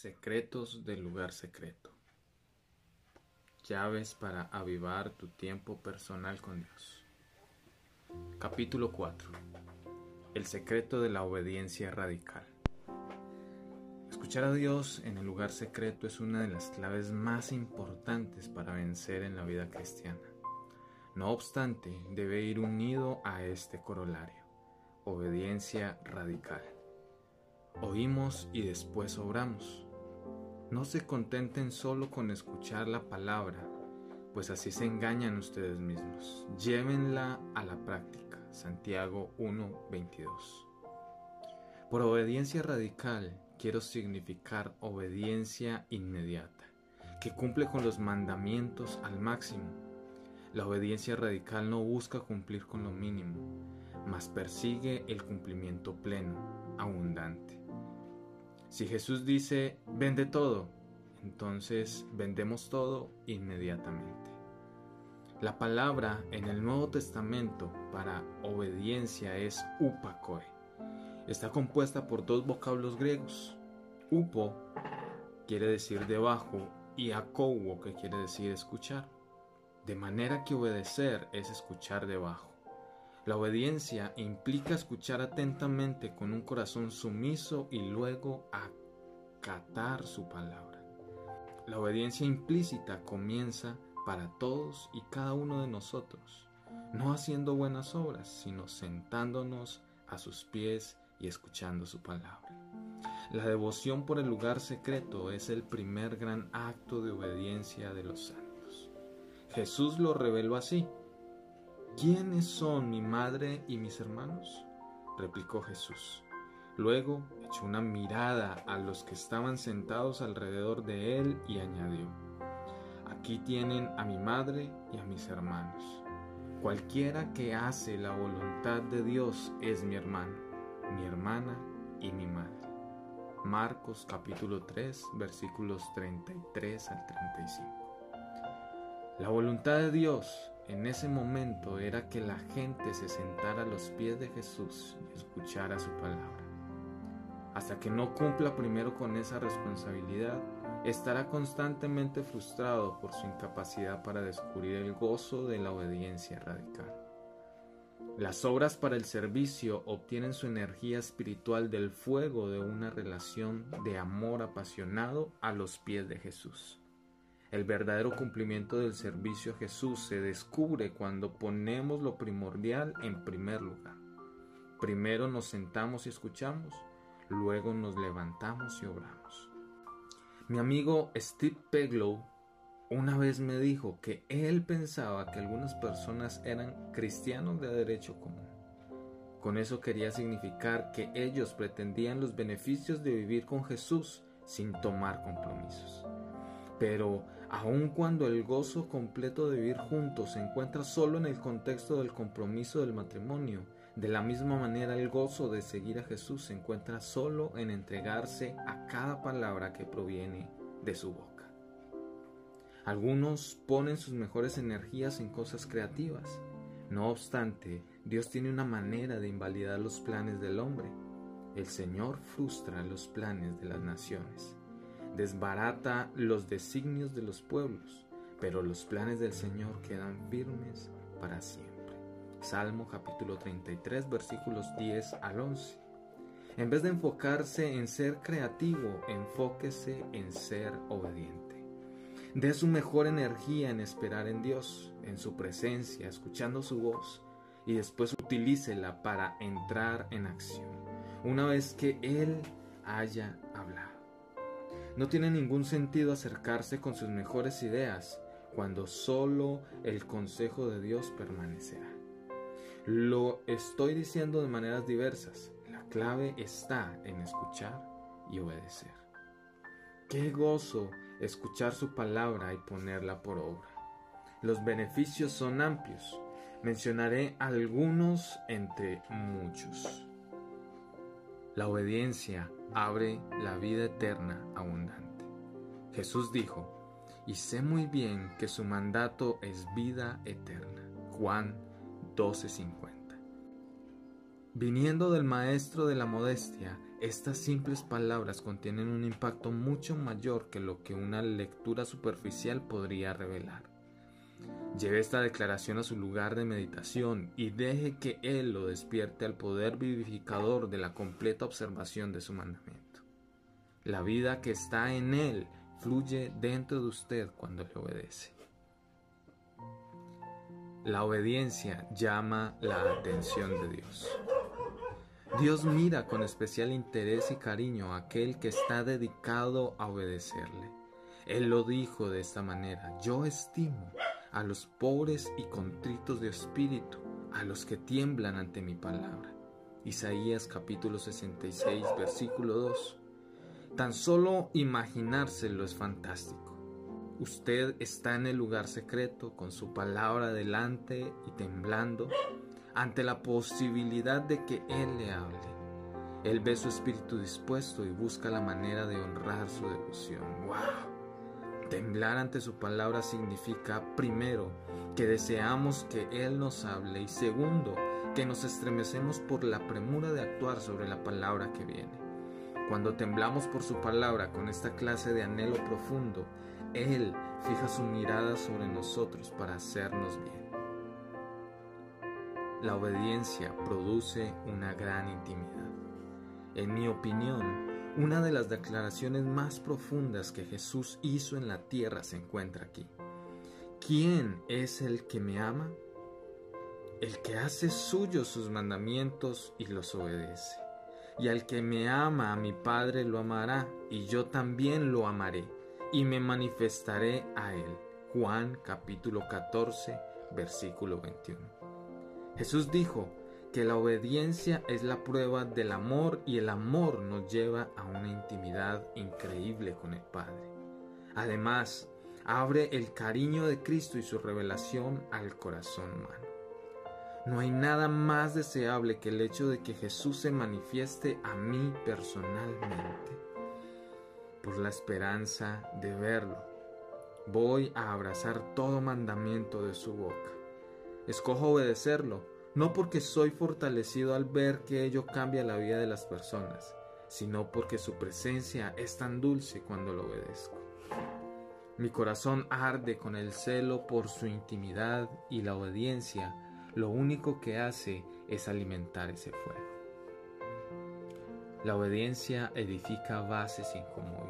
Secretos del lugar secreto. Llaves para avivar tu tiempo personal con Dios. Capítulo 4. El secreto de la obediencia radical. Escuchar a Dios en el lugar secreto es una de las claves más importantes para vencer en la vida cristiana. No obstante, debe ir unido a este corolario, obediencia radical. Oímos y después obramos. No se contenten solo con escuchar la palabra, pues así se engañan ustedes mismos. Llévenla a la práctica. Santiago 1:22. Por obediencia radical quiero significar obediencia inmediata, que cumple con los mandamientos al máximo. La obediencia radical no busca cumplir con lo mínimo, mas persigue el cumplimiento pleno, abundante. Si Jesús dice, vende todo, entonces vendemos todo inmediatamente. La palabra en el Nuevo Testamento para obediencia es upakoe. Está compuesta por dos vocablos griegos. Upo quiere decir debajo y akouo que quiere decir escuchar. De manera que obedecer es escuchar debajo. La obediencia implica escuchar atentamente con un corazón sumiso y luego acatar su palabra. La obediencia implícita comienza para todos y cada uno de nosotros, no haciendo buenas obras, sino sentándonos a sus pies y escuchando su palabra. La devoción por el lugar secreto es el primer gran acto de obediencia de los santos. Jesús lo reveló así ¿Quiénes son mi madre y mis hermanos? replicó Jesús. Luego echó una mirada a los que estaban sentados alrededor de él y añadió, Aquí tienen a mi madre y a mis hermanos. Cualquiera que hace la voluntad de Dios es mi hermano, mi hermana y mi madre. Marcos capítulo 3 versículos 33 al 35. La voluntad de Dios en ese momento era que la gente se sentara a los pies de Jesús y escuchara su palabra. Hasta que no cumpla primero con esa responsabilidad, estará constantemente frustrado por su incapacidad para descubrir el gozo de la obediencia radical. Las obras para el servicio obtienen su energía espiritual del fuego de una relación de amor apasionado a los pies de Jesús. El verdadero cumplimiento del servicio a Jesús se descubre cuando ponemos lo primordial en primer lugar. Primero nos sentamos y escuchamos, luego nos levantamos y obramos. Mi amigo Steve Peglow una vez me dijo que él pensaba que algunas personas eran cristianos de derecho común. Con eso quería significar que ellos pretendían los beneficios de vivir con Jesús sin tomar compromisos. Pero aun cuando el gozo completo de vivir juntos se encuentra solo en el contexto del compromiso del matrimonio, de la misma manera el gozo de seguir a Jesús se encuentra solo en entregarse a cada palabra que proviene de su boca. Algunos ponen sus mejores energías en cosas creativas. No obstante, Dios tiene una manera de invalidar los planes del hombre. El Señor frustra los planes de las naciones desbarata los designios de los pueblos, pero los planes del Señor quedan firmes para siempre. Salmo capítulo 33 versículos 10 al 11. En vez de enfocarse en ser creativo, enfóquese en ser obediente. Dé su mejor energía en esperar en Dios, en su presencia, escuchando su voz, y después utilícela para entrar en acción, una vez que Él haya. No tiene ningún sentido acercarse con sus mejores ideas cuando solo el consejo de Dios permanecerá. Lo estoy diciendo de maneras diversas. La clave está en escuchar y obedecer. Qué gozo escuchar su palabra y ponerla por obra. Los beneficios son amplios. Mencionaré algunos entre muchos. La obediencia abre la vida eterna abundante. Jesús dijo, y sé muy bien que su mandato es vida eterna. Juan 12:50. Viniendo del Maestro de la Modestia, estas simples palabras contienen un impacto mucho mayor que lo que una lectura superficial podría revelar. Lleve esta declaración a su lugar de meditación y deje que Él lo despierte al poder vivificador de la completa observación de su mandamiento. La vida que está en Él fluye dentro de usted cuando le obedece. La obediencia llama la atención de Dios. Dios mira con especial interés y cariño a aquel que está dedicado a obedecerle. Él lo dijo de esta manera, yo estimo a los pobres y contritos de espíritu, a los que tiemblan ante mi palabra. Isaías capítulo 66, versículo 2. Tan solo imaginárselo es fantástico. Usted está en el lugar secreto con su palabra delante y temblando ante la posibilidad de que Él le hable. Él ve su espíritu dispuesto y busca la manera de honrar su devoción. ¡Wow! Temblar ante su palabra significa, primero, que deseamos que Él nos hable y segundo, que nos estremecemos por la premura de actuar sobre la palabra que viene. Cuando temblamos por su palabra con esta clase de anhelo profundo, Él fija su mirada sobre nosotros para hacernos bien. La obediencia produce una gran intimidad. En mi opinión, una de las declaraciones más profundas que Jesús hizo en la tierra se encuentra aquí. ¿Quién es el que me ama? El que hace suyos sus mandamientos y los obedece. Y al que me ama a mi Padre lo amará, y yo también lo amaré, y me manifestaré a él. Juan capítulo 14, versículo 21. Jesús dijo que la obediencia es la prueba del amor y el amor nos lleva a una intimidad increíble con el Padre. Además, abre el cariño de Cristo y su revelación al corazón humano. No hay nada más deseable que el hecho de que Jesús se manifieste a mí personalmente. Por la esperanza de verlo, voy a abrazar todo mandamiento de su boca Escojo obedecerlo, no porque soy fortalecido al ver que ello cambia la vida de las personas, sino porque su presencia es tan dulce cuando lo obedezco. Mi corazón arde con el celo por su intimidad y la obediencia lo único que hace es alimentar ese fuego. La obediencia edifica bases incomovibles.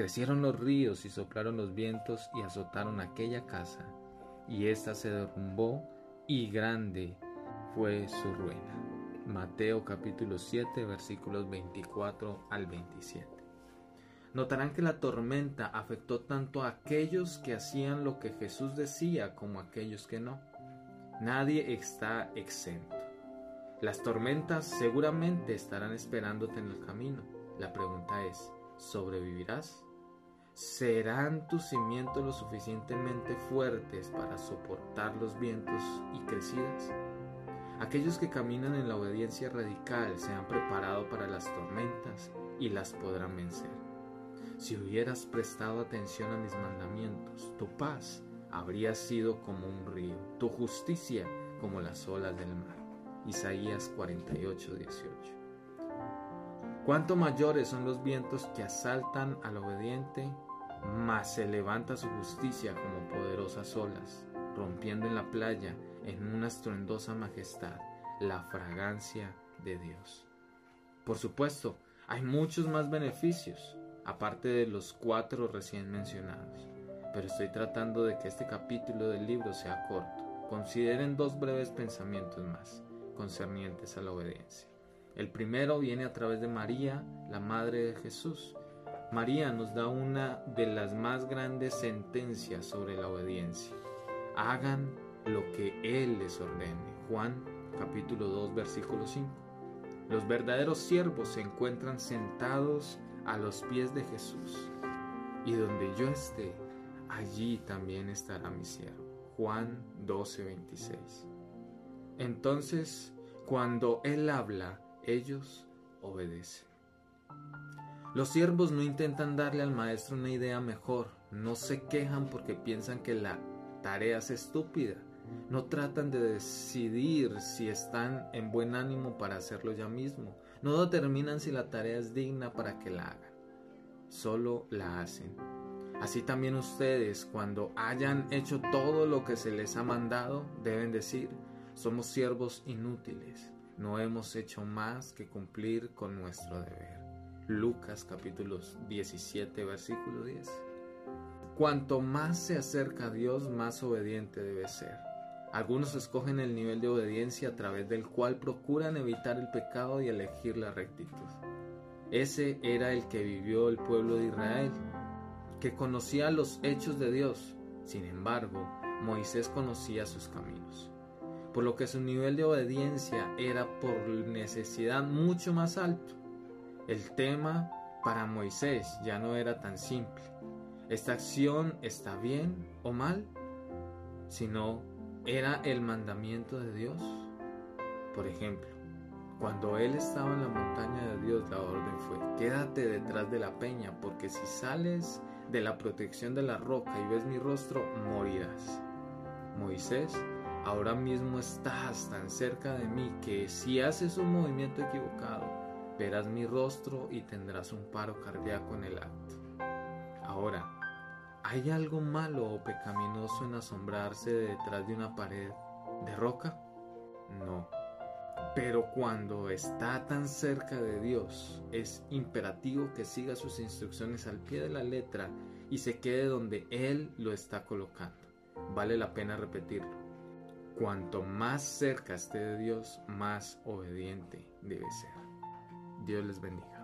Crecieron los ríos y soplaron los vientos y azotaron aquella casa, y ésta se derrumbó y grande fue su ruina. Mateo capítulo 7 versículos 24 al 27. Notarán que la tormenta afectó tanto a aquellos que hacían lo que Jesús decía como a aquellos que no. Nadie está exento. Las tormentas seguramente estarán esperándote en el camino. La pregunta es, ¿sobrevivirás? ¿Serán tus cimientos lo suficientemente fuertes para soportar los vientos y crecidas? Aquellos que caminan en la obediencia radical se han preparado para las tormentas y las podrán vencer. Si hubieras prestado atención a mis mandamientos, tu paz habría sido como un río, tu justicia como las olas del mar. Isaías 48, 18. Cuánto mayores son los vientos que asaltan al obediente, más se levanta su justicia como poderosas olas, rompiendo en la playa en una estruendosa majestad la fragancia de Dios. Por supuesto, hay muchos más beneficios, aparte de los cuatro recién mencionados, pero estoy tratando de que este capítulo del libro sea corto. Consideren dos breves pensamientos más concernientes a la obediencia. El primero viene a través de María, la Madre de Jesús. María nos da una de las más grandes sentencias sobre la obediencia. Hagan lo que Él les ordene. Juan capítulo 2 versículo 5. Los verdaderos siervos se encuentran sentados a los pies de Jesús. Y donde yo esté, allí también estará mi siervo. Juan 12:26. Entonces, cuando Él habla, ellos obedecen. Los siervos no intentan darle al maestro una idea mejor, no se quejan porque piensan que la tarea es estúpida, no tratan de decidir si están en buen ánimo para hacerlo ya mismo, no determinan si la tarea es digna para que la hagan, solo la hacen. Así también ustedes, cuando hayan hecho todo lo que se les ha mandado, deben decir, somos siervos inútiles, no hemos hecho más que cumplir con nuestro deber. Lucas capítulo 17 versículo 10. Cuanto más se acerca a Dios, más obediente debe ser. Algunos escogen el nivel de obediencia a través del cual procuran evitar el pecado y elegir la rectitud. Ese era el que vivió el pueblo de Israel, que conocía los hechos de Dios. Sin embargo, Moisés conocía sus caminos, por lo que su nivel de obediencia era por necesidad mucho más alto. El tema para Moisés ya no era tan simple. ¿Esta acción está bien o mal? Sino, ¿era el mandamiento de Dios? Por ejemplo, cuando él estaba en la montaña de Dios, la orden fue, quédate detrás de la peña, porque si sales de la protección de la roca y ves mi rostro, morirás. Moisés, ahora mismo estás tan cerca de mí que si haces un movimiento equivocado, verás mi rostro y tendrás un paro cardíaco en el acto. Ahora, ¿hay algo malo o pecaminoso en asombrarse detrás de una pared de roca? No. Pero cuando está tan cerca de Dios, es imperativo que siga sus instrucciones al pie de la letra y se quede donde Él lo está colocando. Vale la pena repetirlo. Cuanto más cerca esté de Dios, más obediente debe ser. Dios les bendiga.